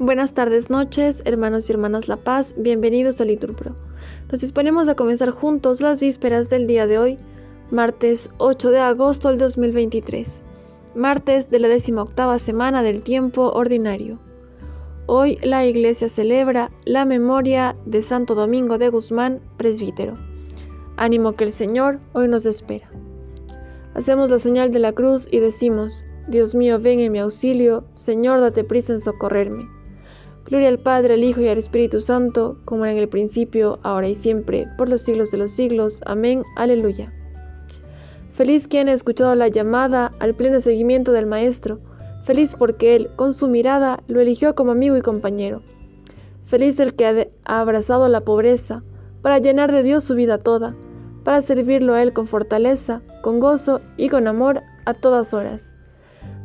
Buenas tardes, noches, hermanos y hermanas La Paz, bienvenidos a Liturpro. Nos disponemos a comenzar juntos las vísperas del día de hoy, martes 8 de agosto del 2023, martes de la decimoctava semana del tiempo ordinario. Hoy la Iglesia celebra la memoria de Santo Domingo de Guzmán, presbítero. Ánimo que el Señor hoy nos espera. Hacemos la señal de la cruz y decimos, Dios mío, ven en mi auxilio, Señor, date prisa en socorrerme. Gloria al Padre, al Hijo y al Espíritu Santo, como era en el principio, ahora y siempre, por los siglos de los siglos. Amén. Aleluya. Feliz quien ha escuchado la llamada al pleno seguimiento del Maestro. Feliz porque Él, con su mirada, lo eligió como amigo y compañero. Feliz el que ha abrazado la pobreza, para llenar de Dios su vida toda, para servirlo a Él con fortaleza, con gozo y con amor a todas horas.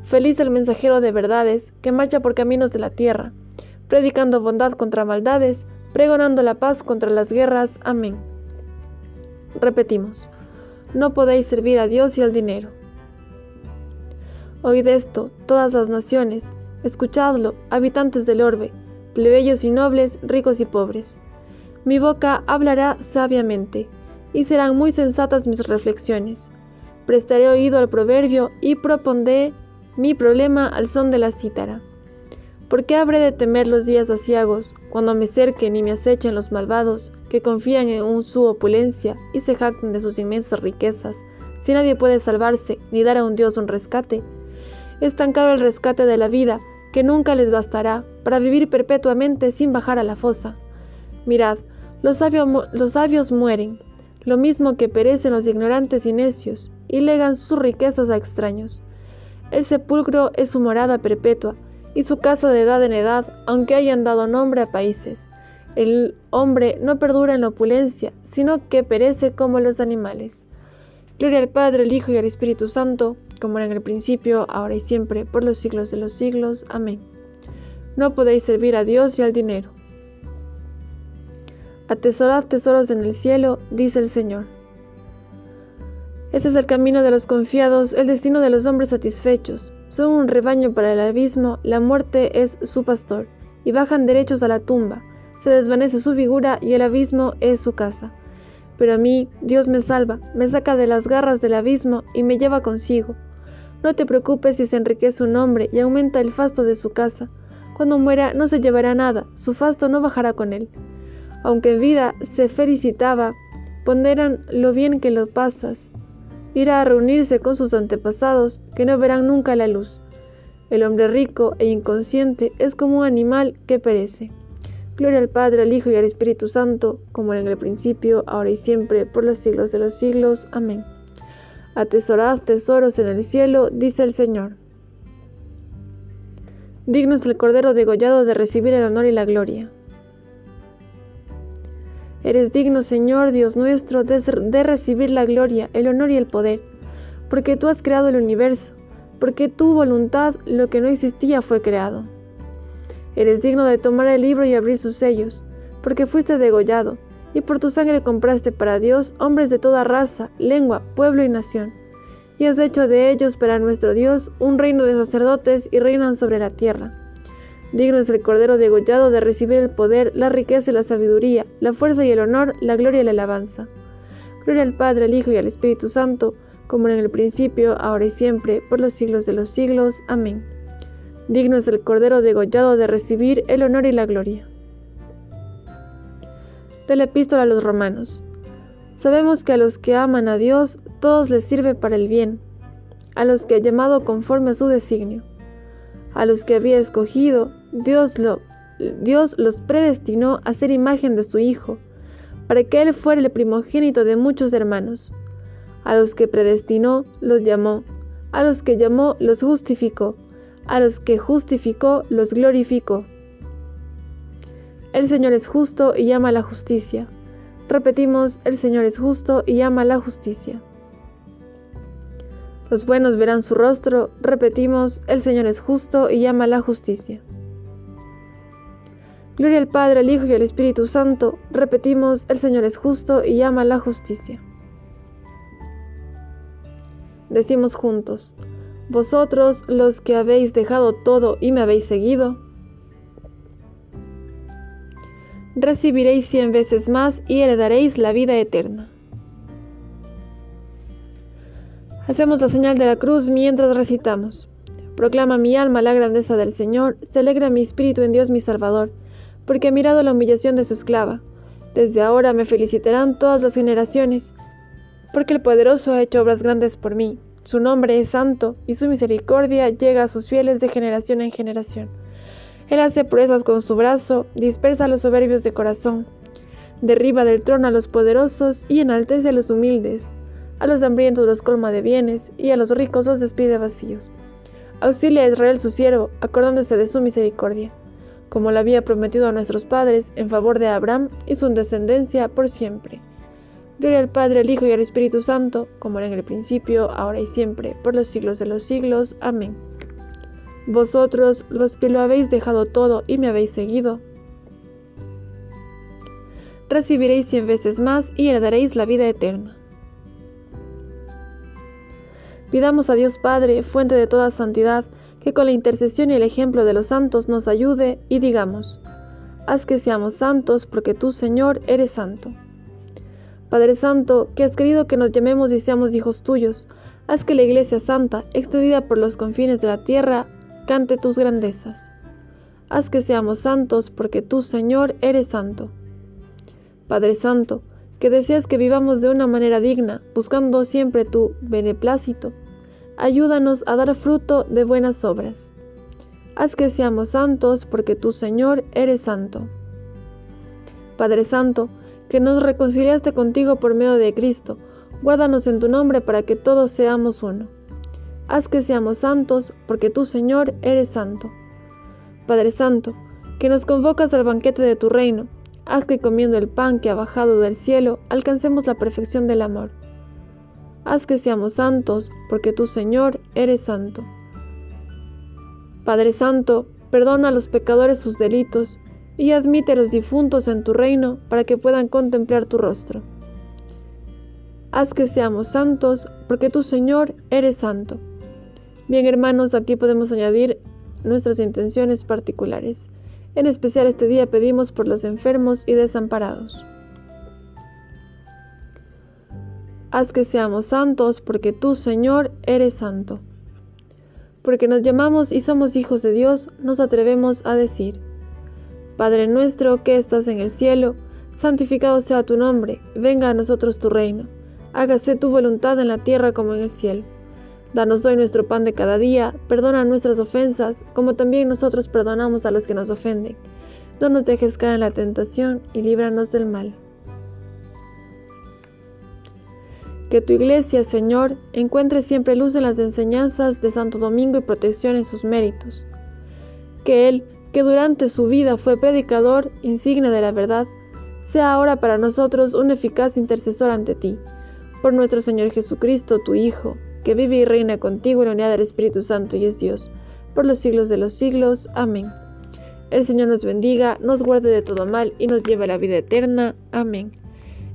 Feliz el mensajero de verdades que marcha por caminos de la tierra, predicando bondad contra maldades, pregonando la paz contra las guerras. Amén. Repetimos, no podéis servir a Dios y al dinero. Oíd esto, todas las naciones, escuchadlo, habitantes del orbe, plebeyos y nobles, ricos y pobres. Mi boca hablará sabiamente, y serán muy sensatas mis reflexiones. Prestaré oído al proverbio y propondré mi problema al son de la cítara. ¿Por qué habré de temer los días aciagos, cuando me cerquen y me acechen los malvados, que confían en su opulencia y se jactan de sus inmensas riquezas, si nadie puede salvarse ni dar a un Dios un rescate? Es tan caro el rescate de la vida que nunca les bastará para vivir perpetuamente sin bajar a la fosa. Mirad, los, los sabios mueren, lo mismo que perecen los ignorantes y necios, y legan sus riquezas a extraños. El sepulcro es su morada perpetua, y su casa de edad en edad, aunque hayan dado nombre a países. El hombre no perdura en la opulencia, sino que perece como los animales. Gloria al Padre, al Hijo y al Espíritu Santo, como era en el principio, ahora y siempre, por los siglos de los siglos. Amén. No podéis servir a Dios y al dinero. Atesorad tesoros en el cielo, dice el Señor. Este es el camino de los confiados, el destino de los hombres satisfechos. Son un rebaño para el abismo, la muerte es su pastor, y bajan derechos a la tumba. Se desvanece su figura y el abismo es su casa. Pero a mí, Dios me salva, me saca de las garras del abismo y me lleva consigo. No te preocupes si se enriquece un hombre y aumenta el fasto de su casa. Cuando muera no se llevará nada, su fasto no bajará con él. Aunque en vida se felicitaba, ponderan lo bien que lo pasas irá a reunirse con sus antepasados que no verán nunca la luz. El hombre rico e inconsciente es como un animal que perece. Gloria al Padre, al Hijo y al Espíritu Santo, como en el principio, ahora y siempre, por los siglos de los siglos. Amén. Atesorad tesoros en el cielo, dice el Señor. Digno es el Cordero degollado de recibir el honor y la gloria. Eres digno, Señor Dios nuestro, de, recibir la gloria, el honor y el poder, porque tú has creado el universo, porque tu voluntad lo que no existía fue creado. Eres digno de tomar el libro y abrir sus sellos, porque fuiste degollado, y por tu sangre compraste para Dios hombres de toda raza, lengua, pueblo y nación, y has hecho de ellos para nuestro Dios un reino de sacerdotes y reinan sobre la tierra. Digno es el Cordero degollado de recibir el poder, la riqueza y la sabiduría, la fuerza y el honor, la gloria y la alabanza. Gloria al Padre, al Hijo y al Espíritu Santo, como en el principio, ahora y siempre, por los siglos de los siglos. Amén. Digno es el Cordero degollado de recibir el honor y la gloria. De la epístola a los romanos. Sabemos que a los que aman a Dios, todos les sirve para el bien, a los que ha llamado conforme a su designio. A los que había escogido, Dios, lo, Dios los predestinó a ser imagen de su Hijo, para que Él fuera el primogénito de muchos hermanos. A los que predestinó, los llamó. A los que llamó, los justificó. A los que justificó, los glorificó. El Señor es justo y ama la justicia. Repetimos, el Señor es justo y ama la justicia. Los buenos verán su rostro, repetimos, el Señor es justo y ama la justicia. Gloria al Padre, al Hijo y al Espíritu Santo, repetimos, el Señor es justo y ama la justicia. Decimos juntos, vosotros los que habéis dejado todo y me habéis seguido, recibiréis cien veces más y heredaréis la vida eterna. Hacemos la señal de la cruz mientras recitamos. Proclama mi alma la grandeza del Señor, se alegra mi espíritu en Dios mi Salvador, porque ha mirado la humillación de su esclava. Desde ahora me felicitarán todas las generaciones, porque el poderoso ha hecho obras grandes por mí. Su nombre es santo y su misericordia llega a sus fieles de generación en generación. Él hace proezas con su brazo, dispersa a los soberbios de corazón, derriba del trono a los poderosos y enaltece a los humildes. A los hambrientos los colma de bienes y a los ricos los despide vacíos. Auxilia a Israel su siervo, acordándose de su misericordia, como lo había prometido a nuestros padres en favor de Abraham y su descendencia por siempre. Gloria al Padre, al Hijo y al Espíritu Santo, como era en el principio, ahora y siempre, por los siglos de los siglos. Amén. Vosotros, los que lo habéis dejado todo y me habéis seguido, recibiréis cien veces más y heredaréis la vida eterna. Pidamos a Dios Padre, fuente de toda santidad, que con la intercesión y el ejemplo de los santos nos ayude y digamos, haz que seamos santos porque tú, Señor, eres santo. Padre Santo, que has querido que nos llamemos y seamos hijos tuyos, haz que la Iglesia Santa, extendida por los confines de la tierra, cante tus grandezas. Haz que seamos santos porque tú, Señor, eres santo. Padre Santo, que deseas que vivamos de una manera digna, buscando siempre tu beneplácito, ayúdanos a dar fruto de buenas obras. Haz que seamos santos porque tú, Señor, eres santo. Padre Santo, que nos reconciliaste contigo por medio de Cristo. Guárdanos en tu nombre para que todos seamos uno. Haz que seamos santos, porque tú, Señor, eres santo. Padre Santo, que nos convocas al banquete de tu reino, haz que comiendo el pan que ha bajado del cielo alcancemos la perfección del amor. Haz que seamos santos, porque tú, Señor, eres santo. Padre Santo, perdona a los pecadores sus delitos, y admite a los difuntos en tu reino para que puedan contemplar tu rostro. Haz que seamos santos, porque tú, Señor, eres santo. Bien, hermanos, aquí podemos añadir nuestras intenciones particulares. En especial este día pedimos por los enfermos y desamparados. Haz que seamos santos, porque tú, Señor, eres santo. Porque nos llamamos y somos hijos de Dios, nos atrevemos a decir, Padre nuestro que estás en el cielo, santificado sea tu nombre, venga a nosotros tu reino, hágase tu voluntad en la tierra como en el cielo. Danos hoy nuestro pan de cada día, perdona nuestras ofensas, como también nosotros perdonamos a los que nos ofenden. No nos dejes caer en la tentación y líbranos del mal. Que tu iglesia, Señor, encuentre siempre luz en las enseñanzas de Santo Domingo y protección en sus méritos. Que Él, que durante su vida fue predicador insigne de la verdad, sea ahora para nosotros un eficaz intercesor ante ti. Por nuestro Señor Jesucristo, tu Hijo, que vive y reina contigo en la unidad del Espíritu Santo y es Dios, por los siglos de los siglos. Amén. El Señor nos bendiga, nos guarde de todo mal y nos lleve a la vida eterna. Amén.